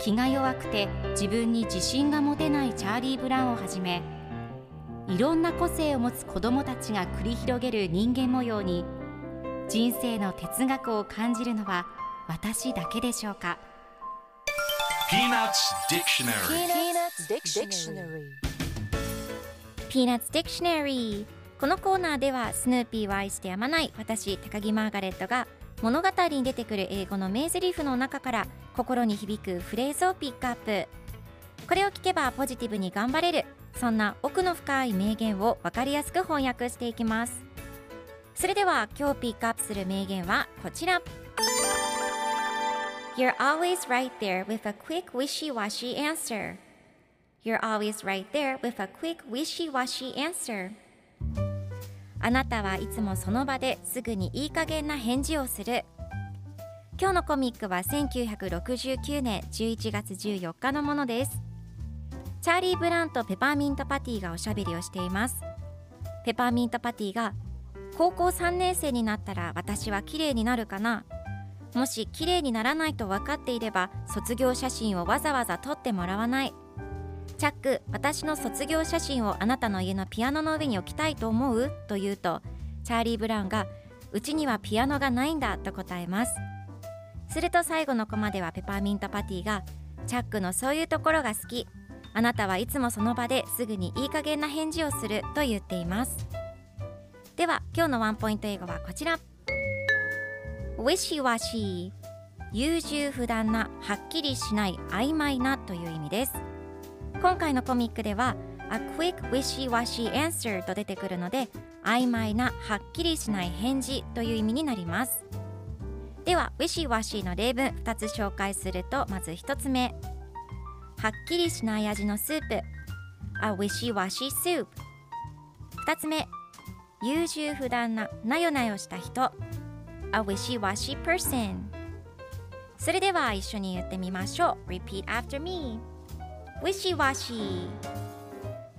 気が弱くて自分に自信が持てないチャーリー・ブラウンをはじめいろんな個性を持つ子どもたちが繰り広げる人間模様に人生の哲学を感じるのは私だけでしょうか？Peanuts Dictionary. Peanuts Dictionary. ピーナッツ・ディクショナリーこのコーナーではスヌーピーを愛してやまない私高木マーガレットが物語に出てくる英語の名台詞の中から心に響くフレーズをピックアップこれを聞けばポジティブに頑張れるそんな奥の深い名言を分かりやすく翻訳していきますそれでは今日ピックアップする名言はこちら You're always right there with a quick wishy-washy answer You're always right there with a quick wishy-washy answer あなたはいつもその場ですぐにいい加減な返事をする。今日のコミックは1969年11月14日のものです。チャーリー・ブランとペパーミント・パティがおしゃべりをしています。ペパーミント・パティが高校3年生になったら私は綺麗になるかな。もし綺麗にならないと分かっていれば卒業写真をわざわざ撮ってもらわない。チャック私の卒業写真をあなたの家のピアノの上に置きたいと思う？と言うとチャーリー・ブラウンがうちにはピアノがないんだと答えます。すると最後のコマではペパーミント・パティがチャックのそういうところが好き。あなたはいつもその場ですぐにいい加減な返事をすると言っています。では今日のワンポイント英語はこちら。Wishy-washy 優柔不断なはっきりしない曖昧なという意味です。今回のコミックでは A quick wishy-washy answer と出てくるので曖昧なはっきりしない返事という意味になります。では wishy-washy の例文2つ紹介するとまず1つ目。はっきりしない味のスープ。A wishy-washy soup 2つ目。優柔不断ななよなよした人。A wishy-washy person それでは一緒に言ってみましょう。Repeat after me ウィシワシ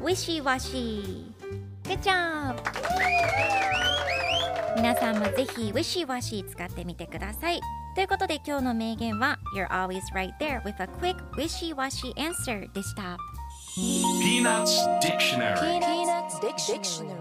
ウィシワシグッジョーブ皆さんもぜひ「ウィシワシ」使ってみてください。ということで今日の名言は「You're always right there with a quick ウィシワシ answer」でした。ピーナッツ・ディクショナル。